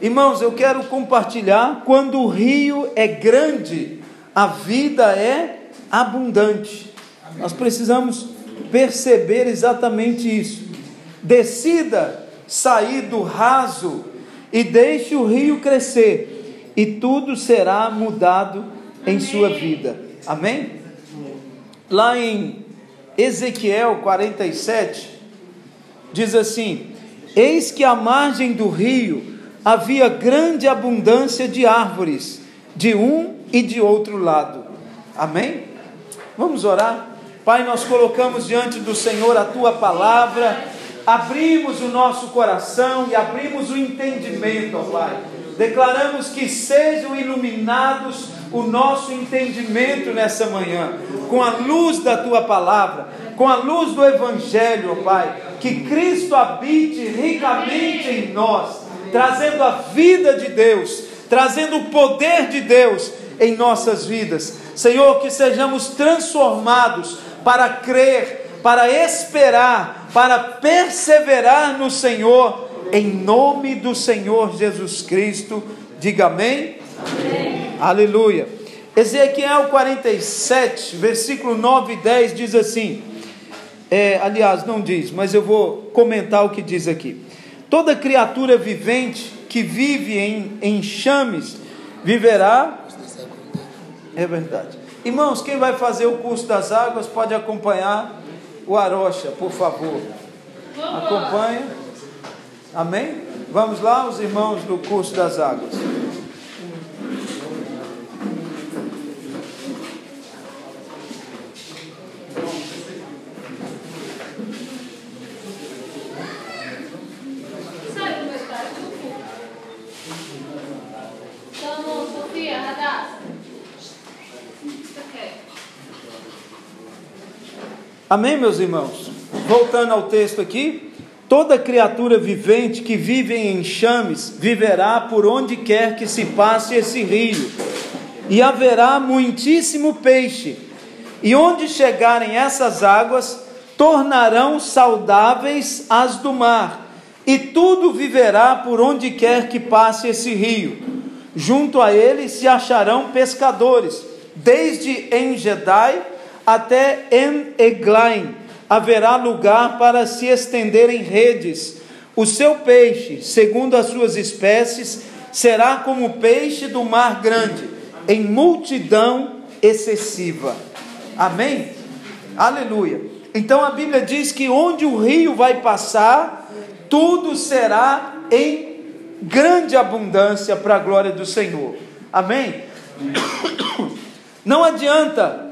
Irmãos, eu quero compartilhar: quando o rio é grande, a vida é abundante. Nós precisamos perceber exatamente isso. Decida sair do raso e deixe o rio crescer, e tudo será mudado em Amém. sua vida. Amém? Lá em Ezequiel 47, diz assim: Eis que à margem do rio havia grande abundância de árvores, de um e de outro lado. Amém? Vamos orar? Pai, nós colocamos diante do Senhor a tua palavra, abrimos o nosso coração e abrimos o entendimento, ó Pai. Declaramos que sejam iluminados o nosso entendimento nessa manhã, com a luz da tua palavra, com a luz do Evangelho, ó Pai. Que Cristo habite ricamente em nós, trazendo a vida de Deus, trazendo o poder de Deus em nossas vidas. Senhor, que sejamos transformados para crer, para esperar, para perseverar no Senhor, em nome do Senhor Jesus Cristo. Diga amém. amém. Aleluia. Ezequiel 47, versículo 9 e 10 diz assim: é, aliás, não diz, mas eu vou comentar o que diz aqui. Toda criatura vivente que vive em enxames viverá. É verdade. Irmãos, quem vai fazer o curso das águas pode acompanhar o Arocha, por favor. Acompanha. Amém? Vamos lá, os irmãos do curso das águas. Amém, meus irmãos? Voltando ao texto aqui, toda criatura vivente que vive em enxames viverá por onde quer que se passe esse rio, e haverá muitíssimo peixe, e onde chegarem essas águas, tornarão saudáveis as do mar, e tudo viverá por onde quer que passe esse rio. Junto a ele se acharão pescadores, desde Engedai até En Eglaim haverá lugar para se estenderem redes. O seu peixe, segundo as suas espécies, será como o peixe do mar grande, em multidão excessiva. Amém? Aleluia. Então a Bíblia diz que onde o rio vai passar, tudo será em grande abundância para a glória do Senhor. Amém? Não adianta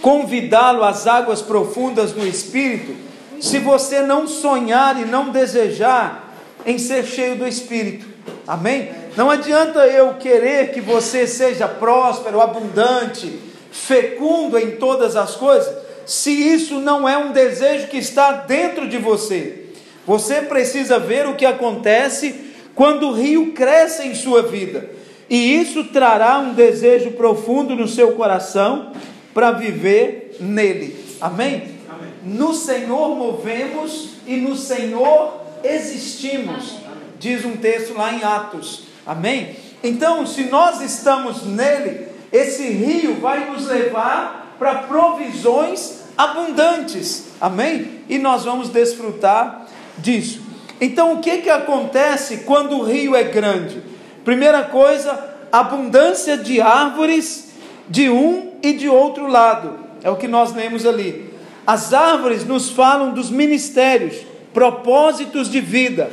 convidá-lo às águas profundas do Espírito, se você não sonhar e não desejar em ser cheio do Espírito. Amém? Não adianta eu querer que você seja próspero, abundante, fecundo em todas as coisas, se isso não é um desejo que está dentro de você. Você precisa ver o que acontece quando o rio cresce em sua vida. E isso trará um desejo profundo no seu coração para viver nele. Amém? Amém? No Senhor movemos e no Senhor existimos, diz um texto lá em Atos. Amém? Então, se nós estamos nele, esse rio vai nos levar para provisões abundantes. Amém? E nós vamos desfrutar disso. Então, o que, que acontece quando o rio é grande? Primeira coisa, abundância de árvores de um e de outro lado. É o que nós lemos ali. As árvores nos falam dos ministérios, propósitos de vida.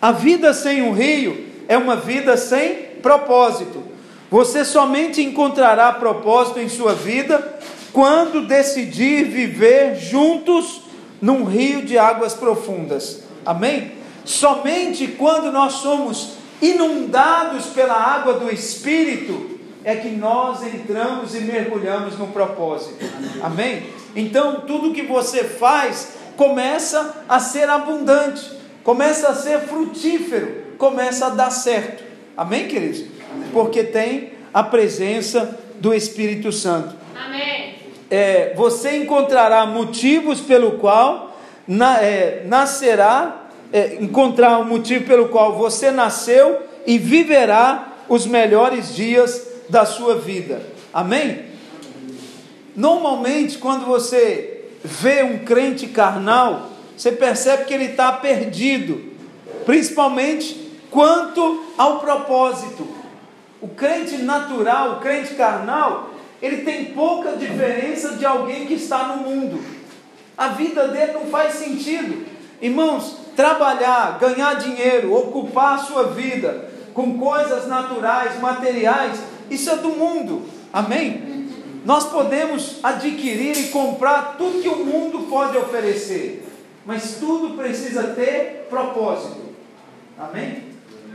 A vida sem um rio é uma vida sem propósito. Você somente encontrará propósito em sua vida quando decidir viver juntos num rio de águas profundas. Amém? Somente quando nós somos inundados pela água do Espírito é que nós entramos e mergulhamos no propósito. Amém? Então, tudo que você faz começa a ser abundante, começa a ser frutífero, começa a dar certo. Amém, queridos? Porque tem a presença do Espírito Santo. Amém. É, você encontrará motivos pelo qual na, é, nascerá, é, encontrar o um motivo pelo qual você nasceu e viverá os melhores dias da sua vida. Amém? Normalmente, quando você vê um crente carnal, você percebe que ele está perdido, principalmente quanto ao propósito. O crente natural, o crente carnal, ele tem pouca diferença de alguém que está no mundo. A vida dele não faz sentido. Irmãos, trabalhar, ganhar dinheiro, ocupar a sua vida com coisas naturais, materiais, isso é do mundo. Amém? Nós podemos adquirir e comprar tudo que o mundo pode oferecer, mas tudo precisa ter propósito. Amém?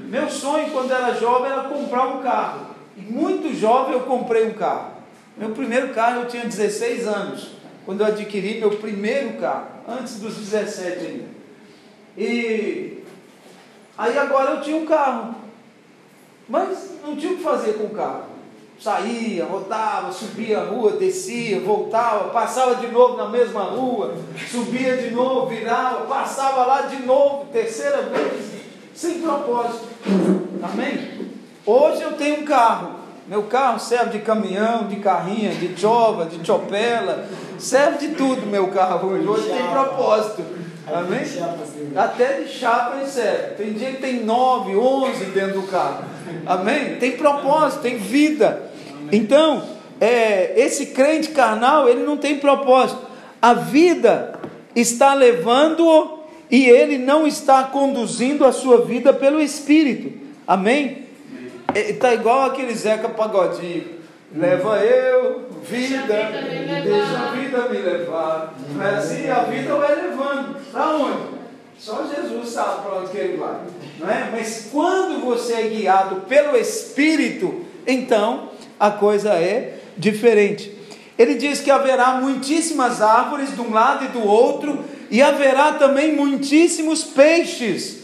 Meu sonho quando era jovem era comprar um carro. E muito jovem eu comprei um carro. Meu primeiro carro eu tinha 16 anos, quando eu adquiri meu primeiro carro, antes dos 17 ainda. E aí agora eu tinha um carro, mas não tinha o que fazer com o carro. Saía, rodava, subia a rua, descia, voltava, passava de novo na mesma rua, subia de novo, virava, passava lá de novo, terceira vez, sem propósito. Amém? Hoje eu tenho um carro. Meu carro serve de caminhão, de carrinha, de chova, de chopela, serve de tudo meu carro hoje. Hoje tem propósito. Amém? Até de chapa ele serve. Tem dia que tem nove, onze dentro do carro. Amém? Tem propósito, tem vida. Então, é, esse crente carnal, ele não tem propósito. A vida está levando-o e ele não está conduzindo a sua vida pelo Espírito. Amém? Está igual aquele Zeca Pagodinho. Leva eu, vida, deixa a vida me levar. É assim? A vida vai levando. Para onde? Só Jesus sabe para onde que ele vai. Não é? Mas quando você é guiado pelo Espírito, então a coisa é diferente. Ele diz que haverá muitíssimas árvores de um lado e do outro, e haverá também muitíssimos peixes.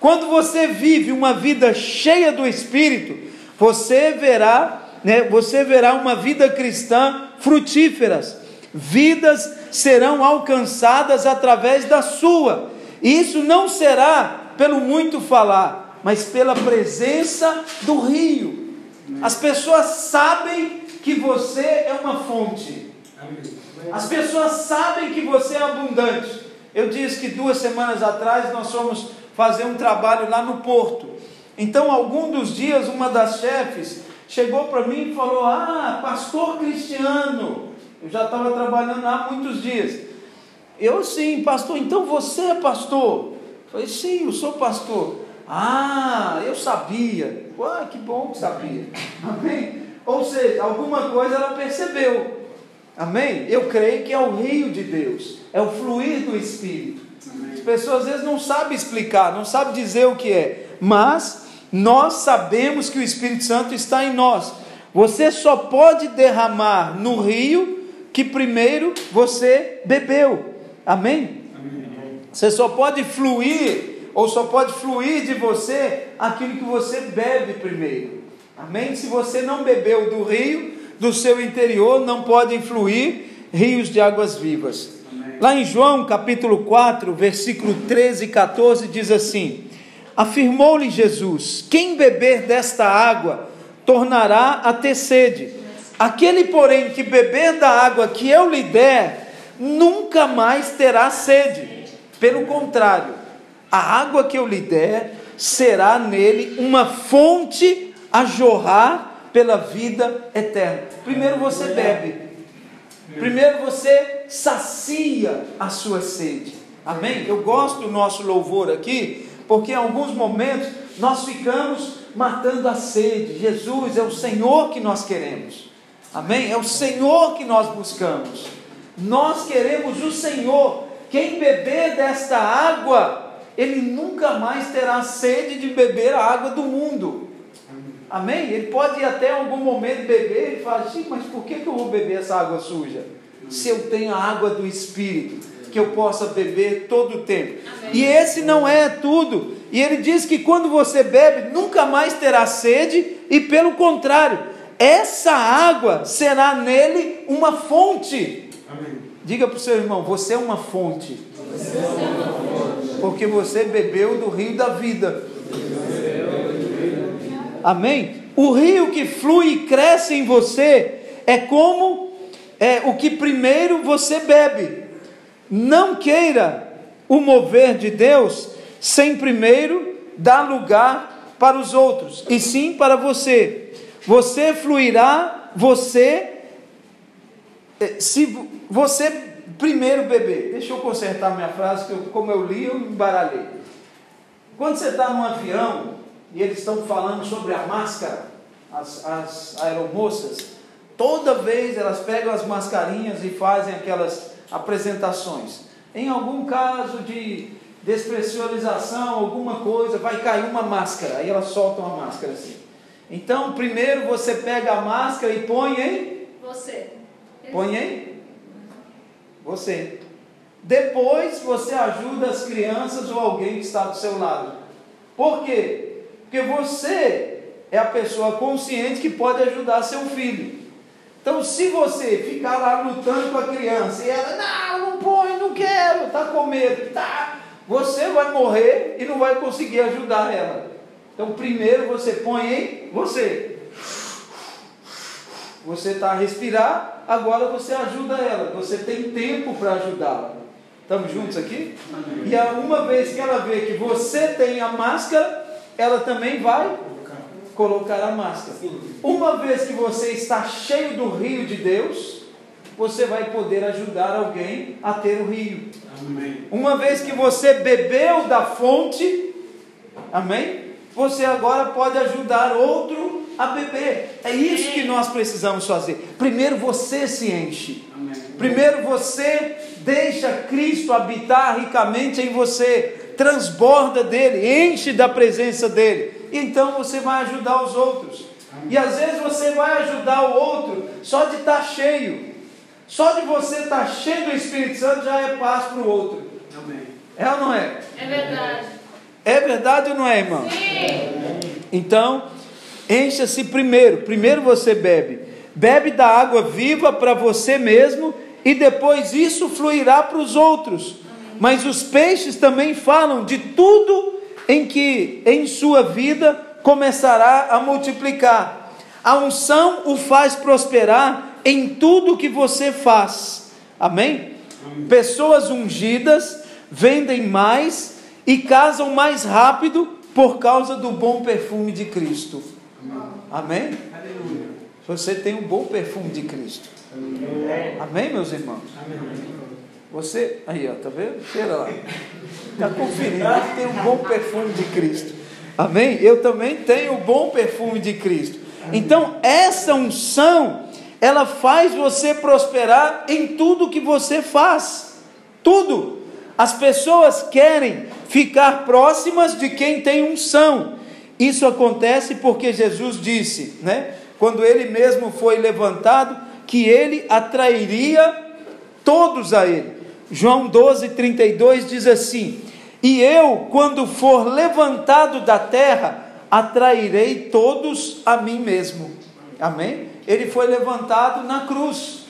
Quando você vive uma vida cheia do Espírito, você verá, né, você verá uma vida cristã frutíferas. Vidas serão alcançadas através da sua. E isso não será pelo muito falar, mas pela presença do rio. As pessoas sabem que você é uma fonte. As pessoas sabem que você é abundante. Eu disse que duas semanas atrás nós fomos fazer um trabalho lá no porto. Então, algum dos dias, uma das chefes chegou para mim e falou: Ah, pastor Cristiano. Eu já estava trabalhando há muitos dias. Eu sim, pastor, então você é pastor? Eu falei, sim, eu sou pastor. Ah, eu sabia. Ué, que bom que sabia. Amém? Ou seja, alguma coisa ela percebeu. Amém? Eu creio que é o rio de Deus, é o fluir do Espírito. As pessoas às vezes não sabem explicar, não sabem dizer o que é, mas nós sabemos que o Espírito Santo está em nós. Você só pode derramar no rio que primeiro você bebeu. Amém? Amém? Você só pode fluir ou só pode fluir de você aquilo que você bebe primeiro. Amém? Se você não bebeu do rio, do seu interior não podem fluir rios de águas vivas. Amém. Lá em João capítulo 4, versículo 13 e 14 diz assim: Afirmou-lhe Jesus: Quem beber desta água tornará a ter sede. Aquele, porém, que beber da água que eu lhe der, nunca mais terá sede. Pelo contrário, a água que eu lhe der será nele uma fonte a jorrar pela vida eterna. Primeiro você bebe, primeiro você sacia a sua sede. Amém? Eu gosto do nosso louvor aqui, porque em alguns momentos nós ficamos matando a sede. Jesus é o Senhor que nós queremos. Amém? É o Senhor que nós buscamos. Nós queremos o Senhor. Quem beber desta água ele nunca mais terá sede de beber a água do mundo. Amém? Ele pode até algum momento beber e falar mas por que eu vou beber essa água suja? Se eu tenho a água do Espírito, que eu possa beber todo o tempo. Amém. E esse não é tudo. E ele diz que quando você bebe, nunca mais terá sede, e pelo contrário, essa água será nele uma fonte. Amém. Diga para o seu irmão: você é uma fonte. Você é uma fonte porque você bebeu do rio da vida. Amém? O rio que flui e cresce em você é como é, o que primeiro você bebe. Não queira o mover de Deus sem primeiro dar lugar para os outros, e sim para você. Você fluirá, você, é, se você primeiro beber. Deixa eu consertar minha frase, que eu, como eu li, eu embaralhei. Quando você está num avião e eles estão falando sobre a máscara, as, as aeromoças, toda vez elas pegam as mascarinhas e fazem aquelas apresentações. Em algum caso de despressurização, alguma coisa, vai cair uma máscara, aí elas soltam a máscara assim. Então, primeiro você pega a máscara e põe em Você. Põe em você. Depois você ajuda as crianças ou alguém que está do seu lado. Por quê? Porque você é a pessoa consciente que pode ajudar seu filho. Então, se você ficar lá lutando com a criança e ela, não, não põe, não quero, está com medo, tá, você vai morrer e não vai conseguir ajudar ela. Então, primeiro você põe em você. Você está a respirar, agora você ajuda ela. Você tem tempo para ajudá-la. Estamos juntos aqui? E uma vez que ela vê que você tem a máscara, ela também vai colocar a máscara. Uma vez que você está cheio do rio de Deus, você vai poder ajudar alguém a ter o rio. Amém. Uma vez que você bebeu da fonte, amém? Você agora pode ajudar outro a beber. É isso que nós precisamos fazer. Primeiro você se enche. Amém. Primeiro você deixa Cristo habitar ricamente em você, transborda dele, enche da presença dele. Então você vai ajudar os outros. E às vezes você vai ajudar o outro só de estar cheio. Só de você estar cheio do Espírito Santo já é paz para o outro. Amém. É ou não é? É verdade. É verdade ou não é, irmão? Sim. Então, encha-se primeiro. Primeiro você bebe. Bebe da água viva para você mesmo e depois isso fluirá para os outros. Mas os peixes também falam de tudo em que em sua vida começará a multiplicar. A unção o faz prosperar em tudo que você faz. Amém? Pessoas ungidas vendem mais e casam mais rápido por causa do bom perfume de Cristo. Amém? Você tem um bom perfume de Cristo. Amém, meus irmãos? Você, aí ó, tá vendo? Cheira lá. Está conferindo, ele tem um bom perfume de Cristo. Amém? Eu também tenho o bom perfume de Cristo. Então, essa unção, ela faz você prosperar em tudo que você faz. Tudo. As pessoas querem ficar próximas de quem tem unção. Isso acontece porque Jesus disse, né? Quando ele mesmo foi levantado, que ele atrairia todos a ele. João 12, 32 diz assim: E eu, quando for levantado da terra, atrairei todos a mim mesmo. Amém? Ele foi levantado na cruz.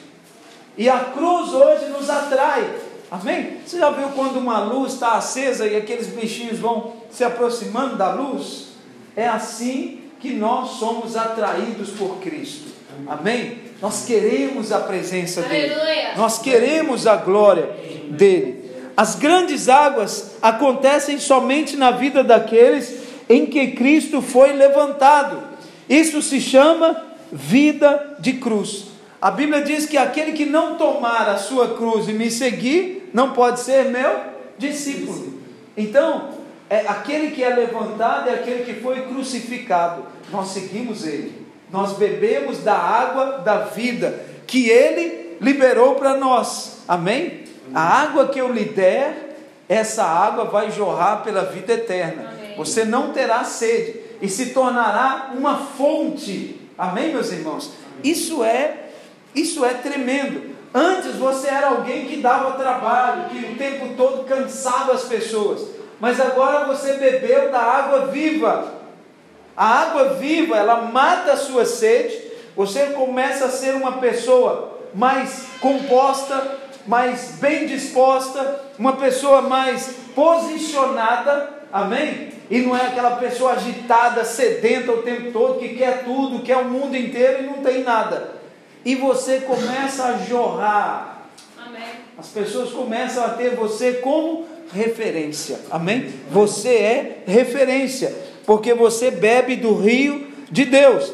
E a cruz hoje nos atrai. Amém? Você já viu quando uma luz está acesa e aqueles bichinhos vão se aproximando da luz? É assim que nós somos atraídos por Cristo. Amém? Nós queremos a presença dele. Aleluia. Nós queremos a glória dele. As grandes águas acontecem somente na vida daqueles em que Cristo foi levantado. Isso se chama vida de cruz. A Bíblia diz que aquele que não tomar a sua cruz e me seguir, não pode ser meu discípulo. Então, é aquele que é levantado é aquele que foi crucificado. Nós seguimos ele. Nós bebemos da água da vida que ele liberou para nós. Amém? A água que eu lhe der, essa água vai jorrar pela vida eterna. Amém. Você não terá sede e se tornará uma fonte. Amém, meus irmãos? Isso é isso é tremendo. Antes você era alguém que dava trabalho, que o tempo todo cansava as pessoas. Mas agora você bebeu da água viva. A água viva, ela mata a sua sede. Você começa a ser uma pessoa mais composta, mais bem disposta, uma pessoa mais posicionada amém? E não é aquela pessoa agitada, sedenta o tempo todo, que quer tudo, quer o mundo inteiro e não tem nada. E você começa a jorrar. Amém. As pessoas começam a ter você como referência. Amém? Você é referência, porque você bebe do rio de Deus.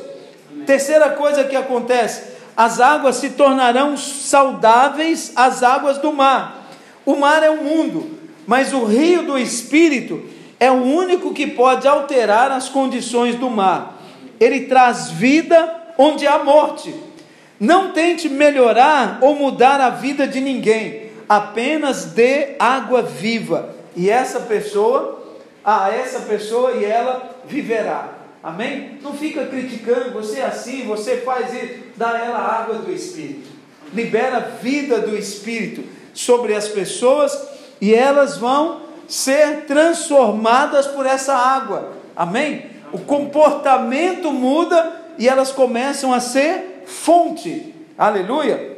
Amém. Terceira coisa que acontece, as águas se tornarão saudáveis as águas do mar. O mar é o mundo, mas o rio do Espírito é o único que pode alterar as condições do mar. Ele traz vida onde há morte. Não tente melhorar ou mudar a vida de ninguém, apenas dê água viva, e essa pessoa, a essa pessoa e ela viverá. Amém? Não fica criticando, você é assim, você faz isso, dá ela a água do Espírito. Libera a vida do Espírito sobre as pessoas e elas vão ser transformadas por essa água. Amém? O comportamento muda e elas começam a ser fonte. Aleluia.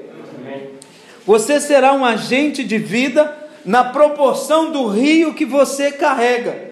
Você será um agente de vida na proporção do rio que você carrega.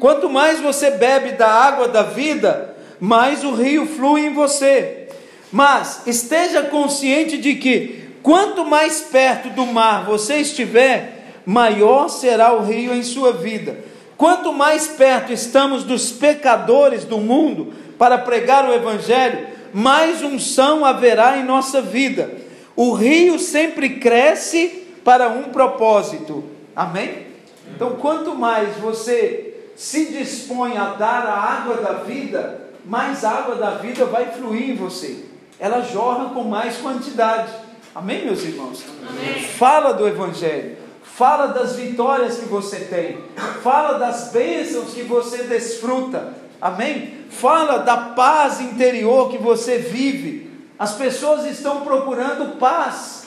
Quanto mais você bebe da água da vida, mais o rio flui em você. Mas esteja consciente de que quanto mais perto do mar você estiver, maior será o rio em sua vida. Quanto mais perto estamos dos pecadores do mundo para pregar o Evangelho, mais unção haverá em nossa vida. O rio sempre cresce para um propósito. Amém? Então, quanto mais você se dispõe a dar a água da vida, mais água da vida vai fluir em você. Ela jorra com mais quantidade. Amém, meus irmãos? Amém. Fala do Evangelho fala das vitórias que você tem, fala das bênçãos que você desfruta, amém? Fala da paz interior que você vive. As pessoas estão procurando paz,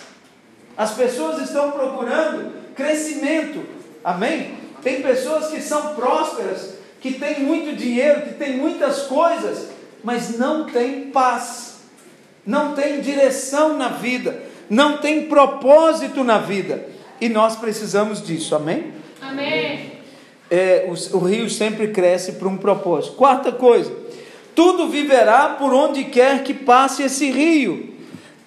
as pessoas estão procurando crescimento, amém? Tem pessoas que são prósperas, que têm muito dinheiro, que têm muitas coisas, mas não têm paz, não têm direção na vida, não têm propósito na vida. E nós precisamos disso, amém? Amém. É, o, o rio sempre cresce por um propósito. Quarta coisa, tudo viverá por onde quer que passe esse rio.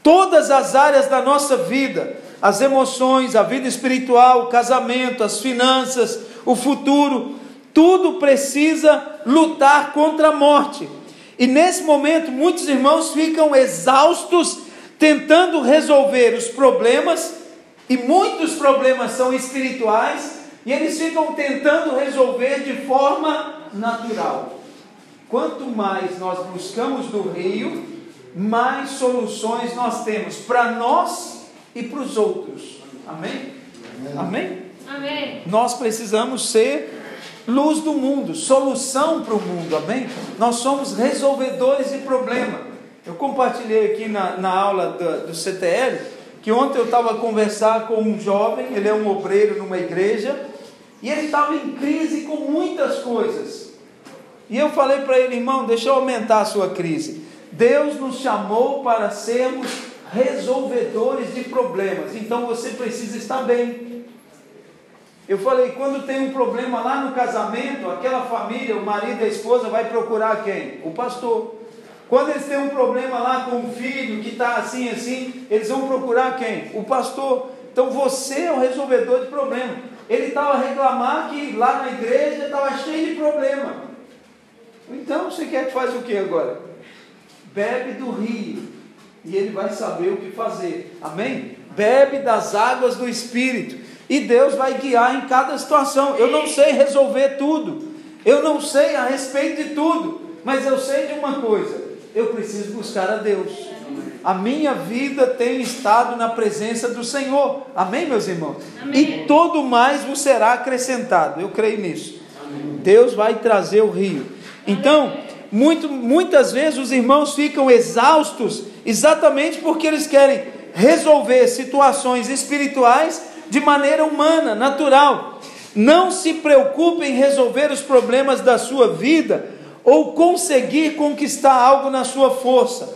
Todas as áreas da nossa vida, as emoções, a vida espiritual, o casamento, as finanças, o futuro, tudo precisa lutar contra a morte. E nesse momento, muitos irmãos ficam exaustos tentando resolver os problemas e muitos problemas são espirituais e eles ficam tentando resolver de forma natural. Quanto mais nós buscamos do rio, mais soluções nós temos para nós e para os outros. Amém? Amém? Amém? Nós precisamos ser luz do mundo, solução para o mundo. Amém? Nós somos resolvedores de problema. Eu compartilhei aqui na, na aula do, do CTL que ontem eu estava a conversar com um jovem, ele é um obreiro numa igreja, e ele estava em crise com muitas coisas. E eu falei para ele, irmão, deixa eu aumentar a sua crise. Deus nos chamou para sermos resolvedores de problemas, então você precisa estar bem. Eu falei, quando tem um problema lá no casamento, aquela família, o marido e a esposa vai procurar quem? O pastor. Quando eles têm um problema lá com o filho que está assim, assim, eles vão procurar quem? O pastor. Então você é o resolvedor de problema. Ele estava a reclamar que lá na igreja estava cheio de problema. Então você quer que faz o que agora? Bebe do rio e ele vai saber o que fazer. Amém? Bebe das águas do Espírito e Deus vai guiar em cada situação. Eu não sei resolver tudo, eu não sei a respeito de tudo, mas eu sei de uma coisa: eu preciso buscar a Deus. A minha vida tem estado na presença do Senhor. Amém, meus irmãos? Amém. E todo mais vos será acrescentado. Eu creio nisso. Amém. Deus vai trazer o rio. Então, muito, muitas vezes os irmãos ficam exaustos exatamente porque eles querem resolver situações espirituais de maneira humana, natural. Não se preocupe em resolver os problemas da sua vida ou conseguir conquistar algo na sua força.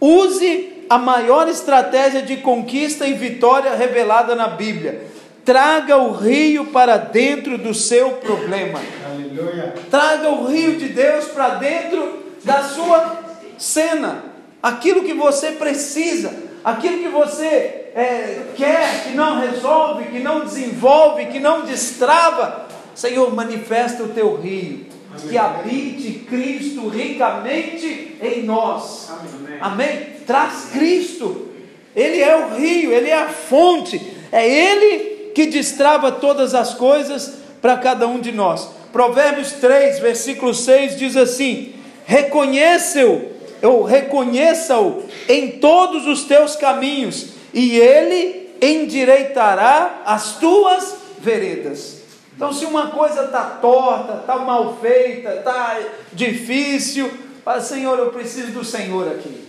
Use a maior estratégia de conquista e vitória revelada na Bíblia. Traga o rio para dentro do seu problema. Aleluia. Traga o rio de Deus para dentro da sua cena. Aquilo que você precisa, aquilo que você é, quer, que não resolve, que não desenvolve, que não destrava. Senhor, manifesta o teu rio. Que habite Cristo ricamente em nós. Amém. Amém? Traz Cristo. Ele é o rio, ele é a fonte. É ele que destrava todas as coisas para cada um de nós. Provérbios 3, versículo 6 diz assim: Reconheça-o, ou reconheça-o em todos os teus caminhos, e ele endireitará as tuas veredas. Então, se uma coisa está torta, está mal feita, está difícil, fala, Senhor, eu preciso do Senhor aqui.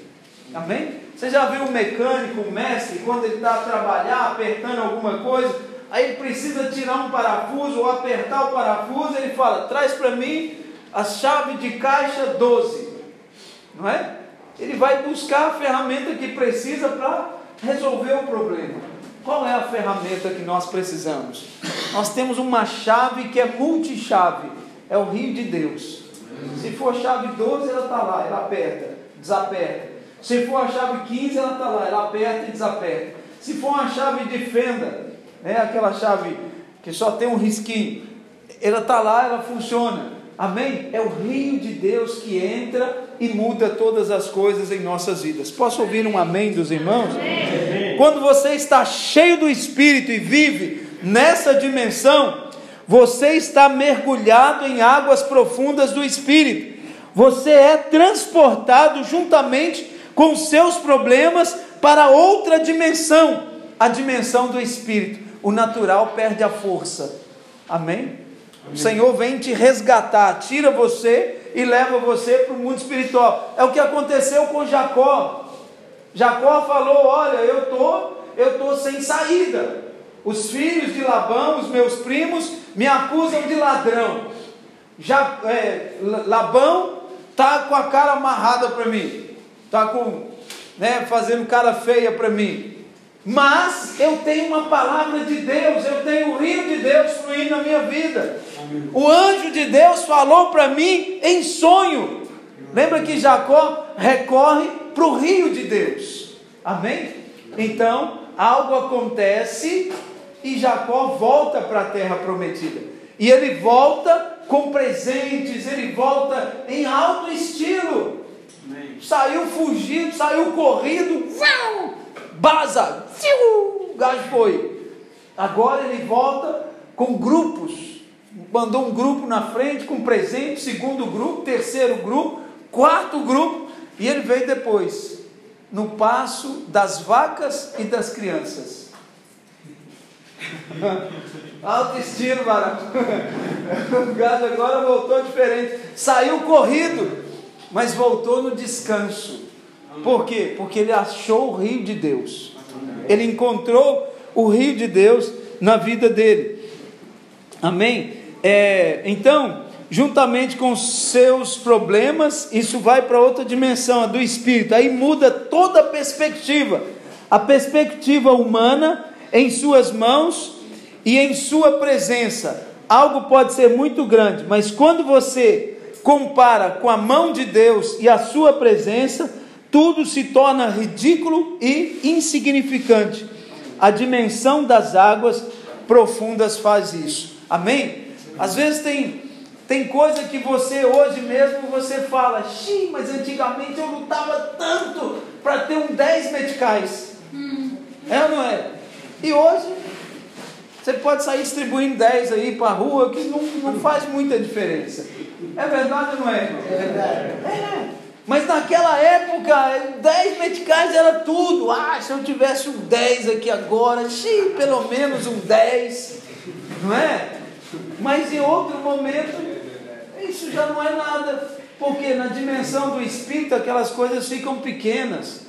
Amém? Você já viu um mecânico, um mestre, quando ele está a trabalhar, apertando alguma coisa, aí ele precisa tirar um parafuso ou apertar o parafuso, ele fala: traz para mim a chave de caixa 12, não é? Ele vai buscar a ferramenta que precisa para resolver o problema. Qual é a ferramenta que nós precisamos? Nós temos uma chave que é multichave, é o rio de Deus. Se for chave 12, ela está lá, ela aperta, desaperta. Se for a chave 15, ela está lá, ela aperta e desaperta. Se for uma chave de fenda, né, aquela chave que só tem um risquinho, ela está lá, ela funciona. Amém? É o rio de Deus que entra e muda todas as coisas em nossas vidas. Posso ouvir um amém dos irmãos? Amém. Quando você está cheio do Espírito e vive nessa dimensão, você está mergulhado em águas profundas do Espírito. Você é transportado juntamente com seus problemas para outra dimensão, a dimensão do Espírito. O natural perde a força. Amém? O Senhor vem te resgatar, tira você e leva você para o mundo espiritual. É o que aconteceu com Jacó. Jacó falou: Olha, eu tô, eu tô sem saída. Os filhos de Labão, os meus primos, me acusam de ladrão. Já, é, Labão tá com a cara amarrada para mim, tá com, né, fazendo cara feia para mim. Mas eu tenho uma palavra de Deus, eu tenho o rio de Deus fluindo na minha vida. O anjo de Deus falou para mim em sonho. Lembra que Jacó recorre para o rio de Deus. Amém? Então, algo acontece e Jacó volta para a terra prometida. E ele volta com presentes, ele volta em alto estilo. Amém. Saiu fugindo, saiu corrido, uau, baza, o gajo foi. Agora ele volta com grupos. Mandou um grupo na frente com presente, segundo grupo, terceiro grupo, quarto grupo, e ele veio depois, no passo das vacas e das crianças. Alto estilo, barato. O gado agora voltou diferente. Saiu corrido, mas voltou no descanso. Por quê? Porque ele achou o rio de Deus. Ele encontrou o rio de Deus na vida dele. Amém? É, então, juntamente com seus problemas, isso vai para outra dimensão, a do espírito. Aí muda toda a perspectiva. A perspectiva humana em suas mãos e em sua presença. Algo pode ser muito grande, mas quando você compara com a mão de Deus e a sua presença, tudo se torna ridículo e insignificante. A dimensão das águas profundas faz isso. Amém? Às vezes tem, tem coisa que você hoje mesmo você fala, xiii, mas antigamente eu lutava tanto para ter um 10 meticais. É ou não é? E hoje você pode sair distribuindo 10 aí para a rua que não, não faz muita diferença. É verdade ou não é? É verdade. É. Mas naquela época, 10 meticais era tudo. Ah, se eu tivesse um 10 aqui agora, xiii, pelo menos um 10. Não é? Mas em outro momento, isso já não é nada, porque na dimensão do espírito aquelas coisas ficam pequenas.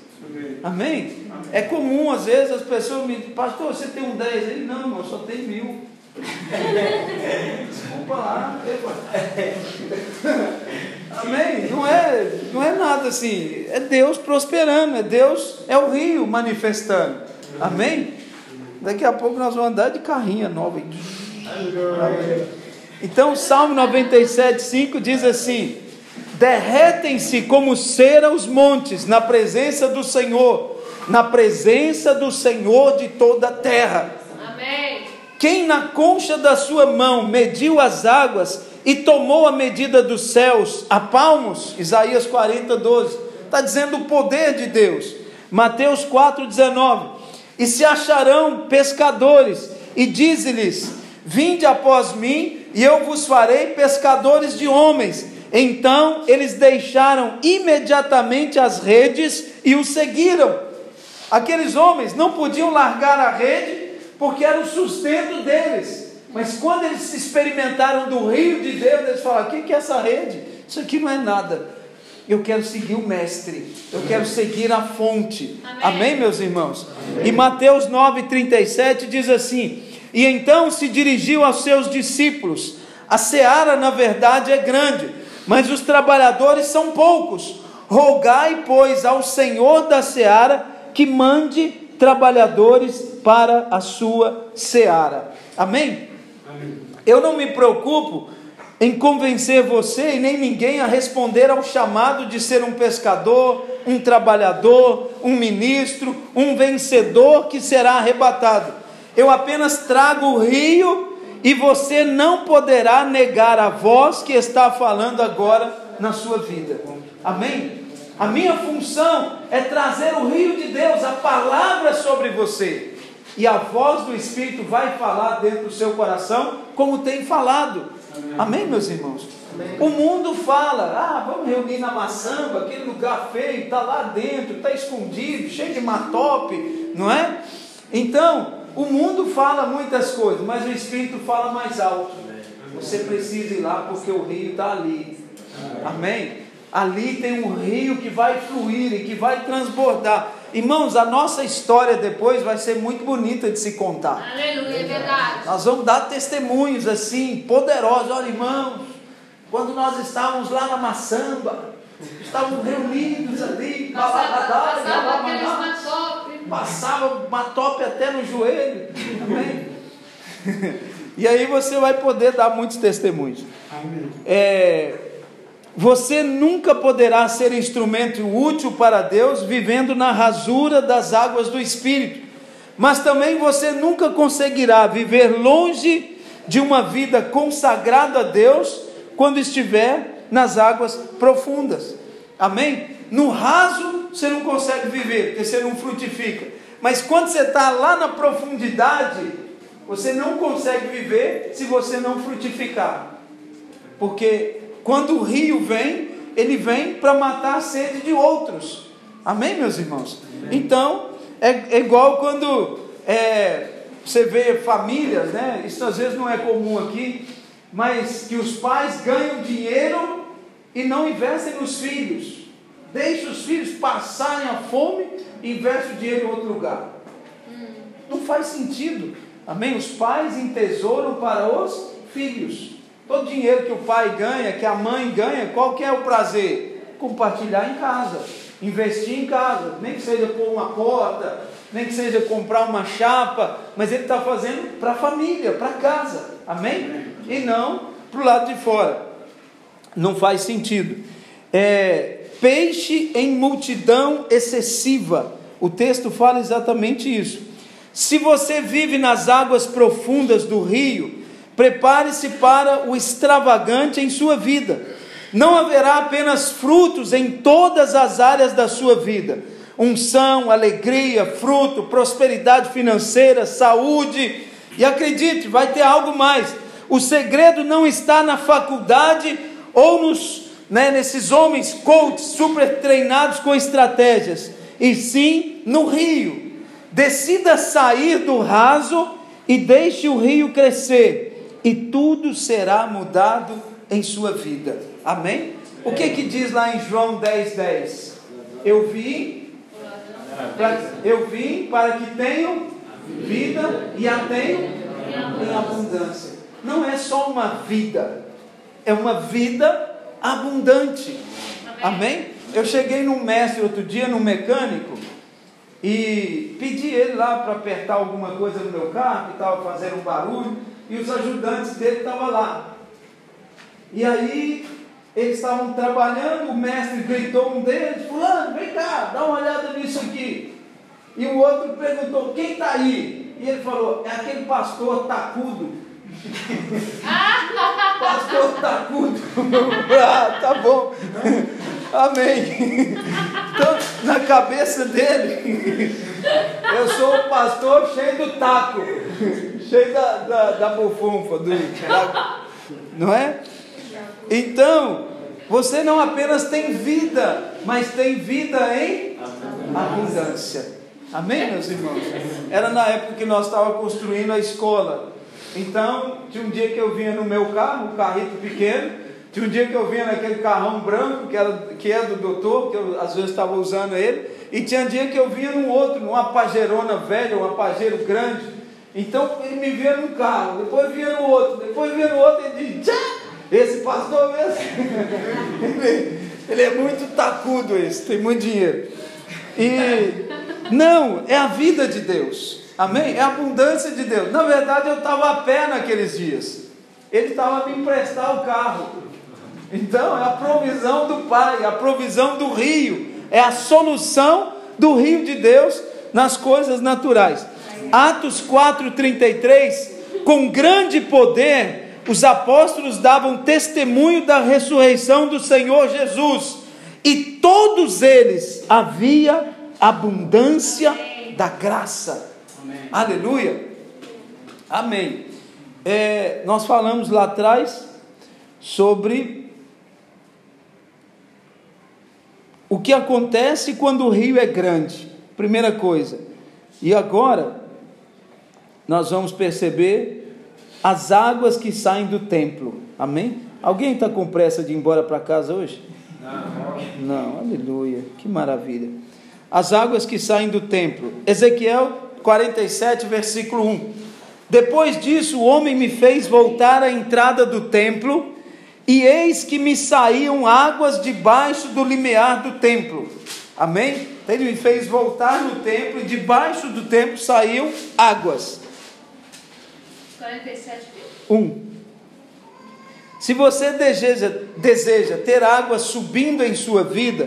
Amém? É comum às vezes as pessoas me dizem, pastor, você tem um 10? Ele, não, irmão, só tem mil. Desculpa lá. Amém? Não é, não é nada assim. É Deus prosperando, é Deus, é o rio manifestando. Amém? Daqui a pouco nós vamos andar de carrinha nova. Então, Salmo 97, 5 diz assim: Derretem-se como cera os montes na presença do Senhor, na presença do Senhor de toda a terra. Quem na concha da sua mão mediu as águas e tomou a medida dos céus a palmos, Isaías 40, 12, está dizendo o poder de Deus. Mateus 4, 19, e se acharão pescadores, e diz-lhes: Vinde após mim, e eu vos farei pescadores de homens. Então eles deixaram imediatamente as redes e o seguiram. Aqueles homens não podiam largar a rede porque era o sustento deles. Mas quando eles experimentaram do rio de Deus, eles falaram: o que é essa rede? Isso aqui não é nada. Eu quero seguir o Mestre, eu quero seguir a fonte. Amém, Amém meus irmãos? Amém. E Mateus 9,37 diz assim: E então se dirigiu aos seus discípulos: A seara, na verdade, é grande, mas os trabalhadores são poucos. Rogai, pois, ao Senhor da seara que mande trabalhadores para a sua seara. Amém? Eu não me preocupo em convencer você e nem ninguém a responder ao chamado de ser um pescador, um trabalhador, um ministro, um vencedor que será arrebatado. Eu apenas trago o rio e você não poderá negar a voz que está falando agora na sua vida. Amém? A minha função é trazer o rio de Deus, a palavra sobre você e a voz do Espírito vai falar dentro do seu coração, como tem falado. Amém, Amém meus irmãos? Amém. O mundo fala, ah, vamos reunir na maçamba, aquele lugar feio, está lá dentro, está escondido, cheio de matope, não é? Então, o mundo fala muitas coisas, mas o Espírito fala mais alto. Você precisa ir lá porque o rio está ali. Amém? Ali tem um rio que vai fluir e que vai transbordar. Irmãos, a nossa história depois vai ser muito bonita de se contar. Aleluia, é verdade. Nós vamos dar testemunhos assim, poderosos. Olha, irmãos, quando nós estávamos lá na Maçamba, estávamos reunidos ali, passava, passava Passava matope até no joelho. Amém? e aí você vai poder dar muitos testemunhos. Amém. É, você nunca poderá ser instrumento útil para Deus vivendo na rasura das águas do Espírito, mas também você nunca conseguirá viver longe de uma vida consagrada a Deus quando estiver nas águas profundas. Amém? No raso você não consegue viver, porque você não frutifica. Mas quando você está lá na profundidade, você não consegue viver se você não frutificar. Porque quando o rio vem, ele vem para matar a sede de outros. Amém, meus irmãos? Amém. Então, é, é, igual quando é, você vê famílias, né? Isso às vezes não é comum aqui, mas que os pais ganham dinheiro e não investem nos filhos. Deixa os filhos passarem a fome e investe o dinheiro em outro lugar. Hum. Não faz sentido. Amém? Os pais entesouram para os filhos. Todo dinheiro que o pai ganha, que a mãe ganha, qual que é o prazer? Compartilhar em casa, investir em casa, nem que seja pôr uma porta, nem que seja comprar uma chapa, mas ele está fazendo para a família, para casa, amém? E não para o lado de fora. Não faz sentido. É, peixe em multidão excessiva. O texto fala exatamente isso. Se você vive nas águas profundas do rio, Prepare-se para o extravagante em sua vida. Não haverá apenas frutos em todas as áreas da sua vida: unção, alegria, fruto, prosperidade financeira, saúde. E acredite, vai ter algo mais. O segredo não está na faculdade ou nos, né, nesses homens coaches super treinados com estratégias, e sim no rio. Decida sair do raso e deixe o rio crescer e tudo será mudado em sua vida. Amém? O que que diz lá em João 10, 10? Eu vim, pra, eu vim para que tenham vida e a tenham em abundância. Não é só uma vida, é uma vida abundante. Amém? Eu cheguei num mestre outro dia, num mecânico, e pedi ele lá para apertar alguma coisa no meu carro, que estava fazendo um barulho e os ajudantes dele estavam lá. E aí eles estavam trabalhando, o mestre gritou um deles, fulano, vem cá, dá uma olhada nisso aqui. E o outro perguntou, quem está aí? E ele falou, é aquele pastor tacudo. pastor tacudo. ah, tá bom. Amém. Então, na cabeça dele, eu sou o pastor cheio do taco, cheio da, da, da bufunfa, do, da, não é? Então, você não apenas tem vida, mas tem vida em abundância. Amém, meus irmãos? Era na época que nós estávamos construindo a escola. Então, tinha um dia que eu vinha no meu carro, um carrito pequeno, tinha um dia que eu vinha naquele carrão branco, que, era, que é do doutor, que eu às vezes estava usando ele, e tinha um dia que eu vinha num outro, numa pajeirona velha, um pajeiro grande. Então ele me via num carro, depois vinha no outro, depois vinha no outro, e dizia, esse pastor mesmo, ele, ele é muito tacudo esse, tem muito dinheiro. E não, é a vida de Deus. Amém? É a abundância de Deus. Na verdade, eu estava a pé naqueles dias. Ele estava a me emprestar o carro. Então, é a provisão do Pai, a provisão do rio, é a solução do rio de Deus nas coisas naturais. Atos 4:33, com grande poder, os apóstolos davam testemunho da ressurreição do Senhor Jesus, e todos eles havia abundância da graça. Amém. Aleluia. Amém. É, nós falamos lá atrás sobre o que acontece quando o rio é grande. Primeira coisa. E agora nós vamos perceber as águas que saem do templo. Amém? Alguém está com pressa de ir embora para casa hoje? Não. Não, aleluia. Que maravilha as águas que saem do templo. Ezequiel 47, versículo 1. Depois disso, o homem me fez voltar à entrada do templo, e eis que me saíam águas debaixo do limiar do templo. Amém? Então, ele me fez voltar no templo, e debaixo do templo saíam águas. 47, 1. Se você deseja, deseja ter água subindo em sua vida,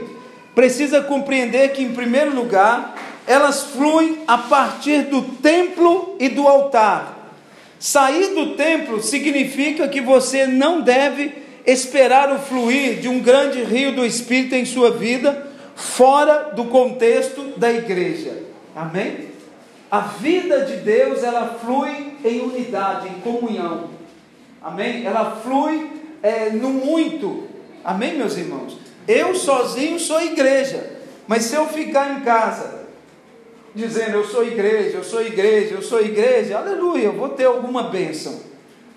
precisa compreender que, em primeiro lugar, elas fluem a partir do templo e do altar. Sair do templo significa que você não deve esperar o fluir de um grande rio do Espírito em sua vida fora do contexto da igreja. Amém? A vida de Deus ela flui em unidade, em comunhão. Amém? Ela flui é, no muito. Amém, meus irmãos? Eu sozinho sou igreja, mas se eu ficar em casa dizendo eu sou igreja, eu sou igreja, eu sou igreja, aleluia, eu vou ter alguma bênção.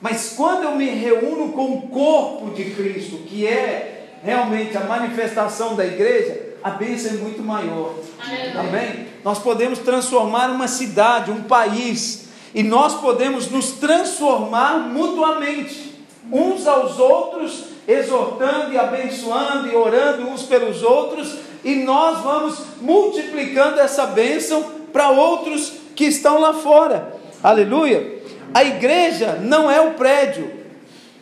Mas quando eu me reúno com o corpo de Cristo, que é realmente a manifestação da igreja, a bênção é muito maior. Amém? Nós podemos transformar uma cidade, um país, e nós podemos nos transformar mutuamente, uns aos outros exortando e abençoando e orando uns pelos outros, e nós vamos multiplicando essa bênção para outros que estão lá fora. Aleluia! A igreja não é o prédio,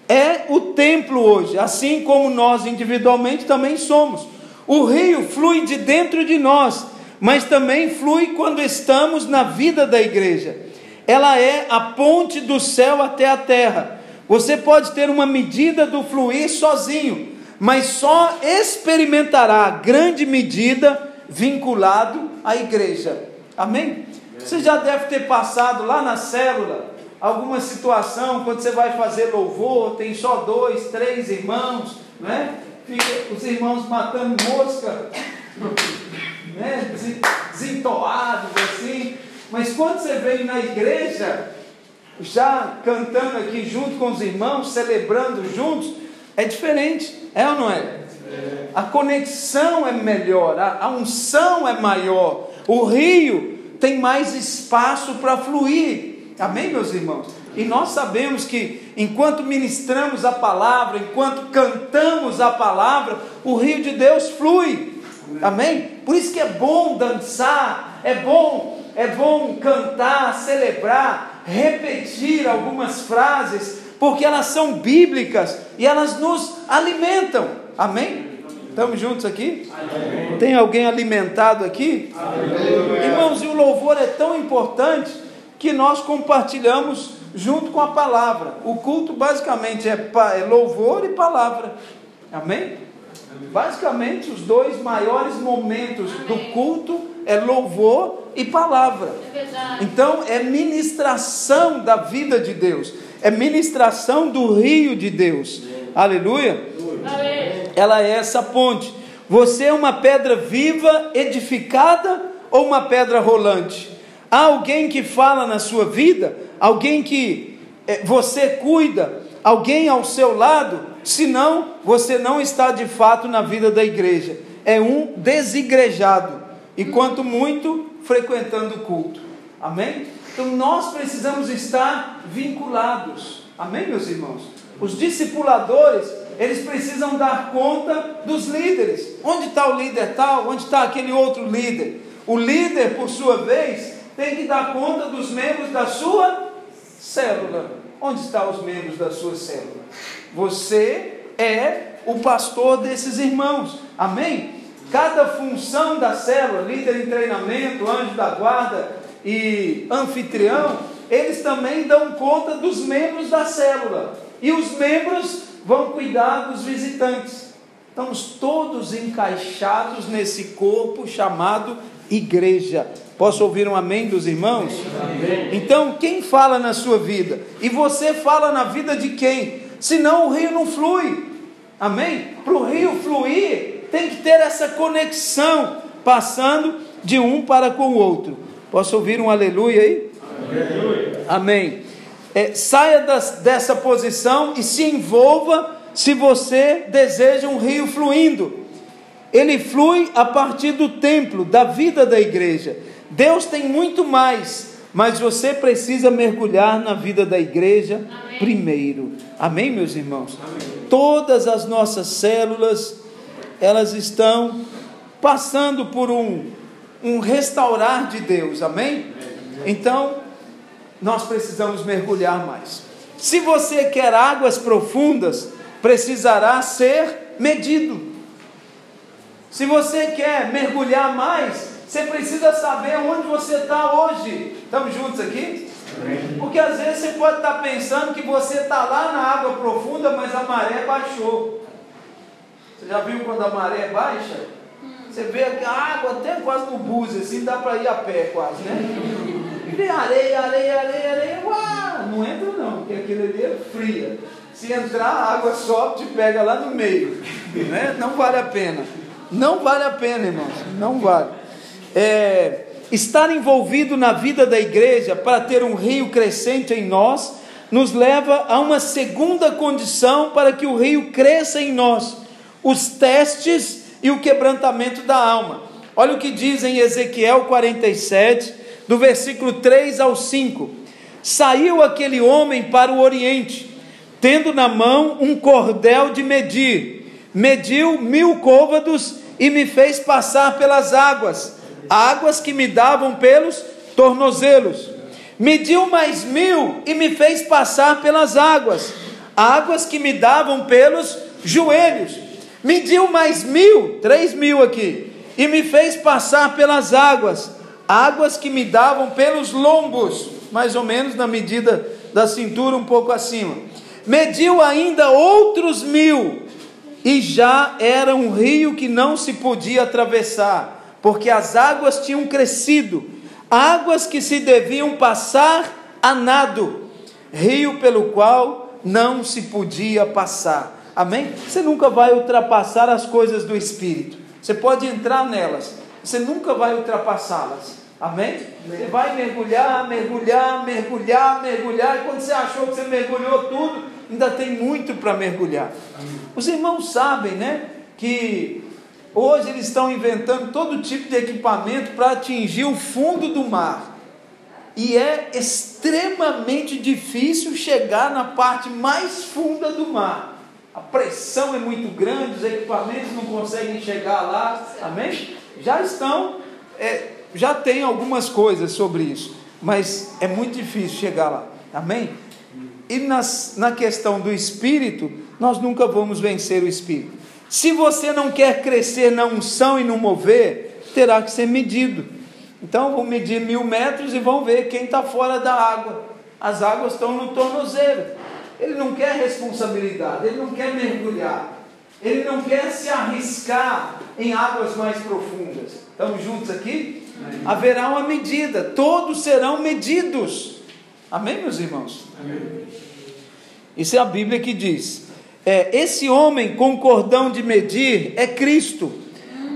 é o templo hoje, assim como nós individualmente também somos. O rio flui de dentro de nós, mas também flui quando estamos na vida da igreja. Ela é a ponte do céu até a terra. Você pode ter uma medida do fluir sozinho, mas só experimentará grande medida vinculado à igreja. Amém? Você já deve ter passado lá na célula alguma situação quando você vai fazer louvor, tem só dois, três irmãos, né? Fica os irmãos matando mosca, né? Desentoados assim. Mas quando você vem na igreja, já cantando aqui junto com os irmãos, celebrando juntos, é diferente, é ou não é? A conexão é melhor, a, unção é maior, o rio tem mais espaço para fluir, amém, meus irmãos? E nós sabemos que enquanto ministramos a palavra, enquanto cantamos a palavra, o rio de Deus flui, amém? Por isso que é bom dançar, é bom, é bom cantar, celebrar, repetir algumas frases, porque elas são bíblicas e elas nos alimentam. Amém? Estamos juntos aqui? Amém. Tem alguém alimentado aqui? Amém. Irmãos, e o louvor é tão importante que nós compartilhamos junto com a palavra. O culto basicamente é, é louvor e palavra. Amém? Basicamente, os dois maiores momentos do culto é louvor e palavra. Então, é ministração da vida de Deus, é ministração do rio de Deus. Aleluia. Ela é essa ponte. Você é uma pedra viva, edificada ou uma pedra rolante? Há alguém que fala na sua vida, alguém que é, você cuida, alguém ao seu lado senão você não está de fato na vida da igreja. É um desigrejado e quanto muito frequentando o culto. Amém? Então nós precisamos estar vinculados. Amém, meus irmãos? Os discipuladores, eles precisam dar conta dos líderes. Onde está o líder tal? Onde está aquele outro líder? O líder, por sua vez, tem que dar conta dos membros da sua célula. Onde estão os membros da sua célula? Você é o pastor desses irmãos. Amém? Cada função da célula, líder em treinamento, anjo da guarda e anfitrião, eles também dão conta dos membros da célula. E os membros vão cuidar dos visitantes. Estamos todos encaixados nesse corpo chamado igreja. Posso ouvir um amém dos irmãos? Amém. Então, quem fala na sua vida? E você fala na vida de quem? senão o rio não flui. Amém? Para o rio fluir, tem que ter essa conexão, passando de um para com o outro. Posso ouvir um aleluia aí? Aleluia. Amém. É, saia das, dessa posição e se envolva se você deseja um rio fluindo. Ele flui a partir do templo, da vida da igreja. Deus tem muito mais mas você precisa mergulhar na vida da igreja Amém. primeiro. Amém, meus irmãos? Amém. Todas as nossas células, elas estão passando por um, um restaurar de Deus. Amém? Então, nós precisamos mergulhar mais. Se você quer águas profundas, precisará ser medido. Se você quer mergulhar mais, você precisa saber onde você está hoje. Estamos juntos aqui? Porque às vezes você pode estar pensando que você está lá na água profunda, mas a maré baixou. Você já viu quando a maré baixa? Você vê que a água até quase no búzio, assim, dá para ir a pé quase, né? E vem areia, areia, areia, areia, uá, não entra não, porque aquilo ali é fria. Se entrar, a água sobe, te pega lá no meio. Né? Não vale a pena. Não vale a pena, irmãos. Não vale é, estar envolvido na vida da igreja para ter um rio crescente em nós, nos leva a uma segunda condição para que o rio cresça em nós: os testes e o quebrantamento da alma. Olha o que diz em Ezequiel 47, do versículo 3 ao 5. Saiu aquele homem para o oriente, tendo na mão um cordel de medir, mediu mil côvados e me fez passar pelas águas águas que me davam pelos tornozelos. Mediu mais mil e me fez passar pelas águas, águas que me davam pelos joelhos. Mediu mais mil, três mil aqui, e me fez passar pelas águas, águas que me davam pelos lombos, mais ou menos na medida da cintura, um pouco acima. Mediu ainda outros mil, e já era um rio que não se podia atravessar porque as águas tinham crescido, águas que se deviam passar a nado, rio pelo qual não se podia passar. Amém? Você nunca vai ultrapassar as coisas do Espírito. Você pode entrar nelas, você nunca vai ultrapassá-las. Amém? Você vai mergulhar, mergulhar, mergulhar, mergulhar, e quando você achou que você mergulhou tudo, ainda tem muito para mergulhar. Os irmãos sabem, né? Que Hoje eles estão inventando todo tipo de equipamento para atingir o fundo do mar. E é extremamente difícil chegar na parte mais funda do mar. A pressão é muito grande, os equipamentos não conseguem chegar lá. Amém? Já estão, é, já tem algumas coisas sobre isso, mas é muito difícil chegar lá. Amém? e nas, na questão do espírito, nós nunca vamos vencer o espírito. Se você não quer crescer na unção e no mover, terá que ser medido. Então, vão medir mil metros e vão ver quem está fora da água. As águas estão no tornozelo. Ele não quer responsabilidade, ele não quer mergulhar, ele não quer se arriscar em águas mais profundas. Estamos juntos aqui? Amém. Haverá uma medida, todos serão medidos. Amém, meus irmãos? Amém. Isso é a Bíblia que diz. É, esse homem com cordão de medir é Cristo.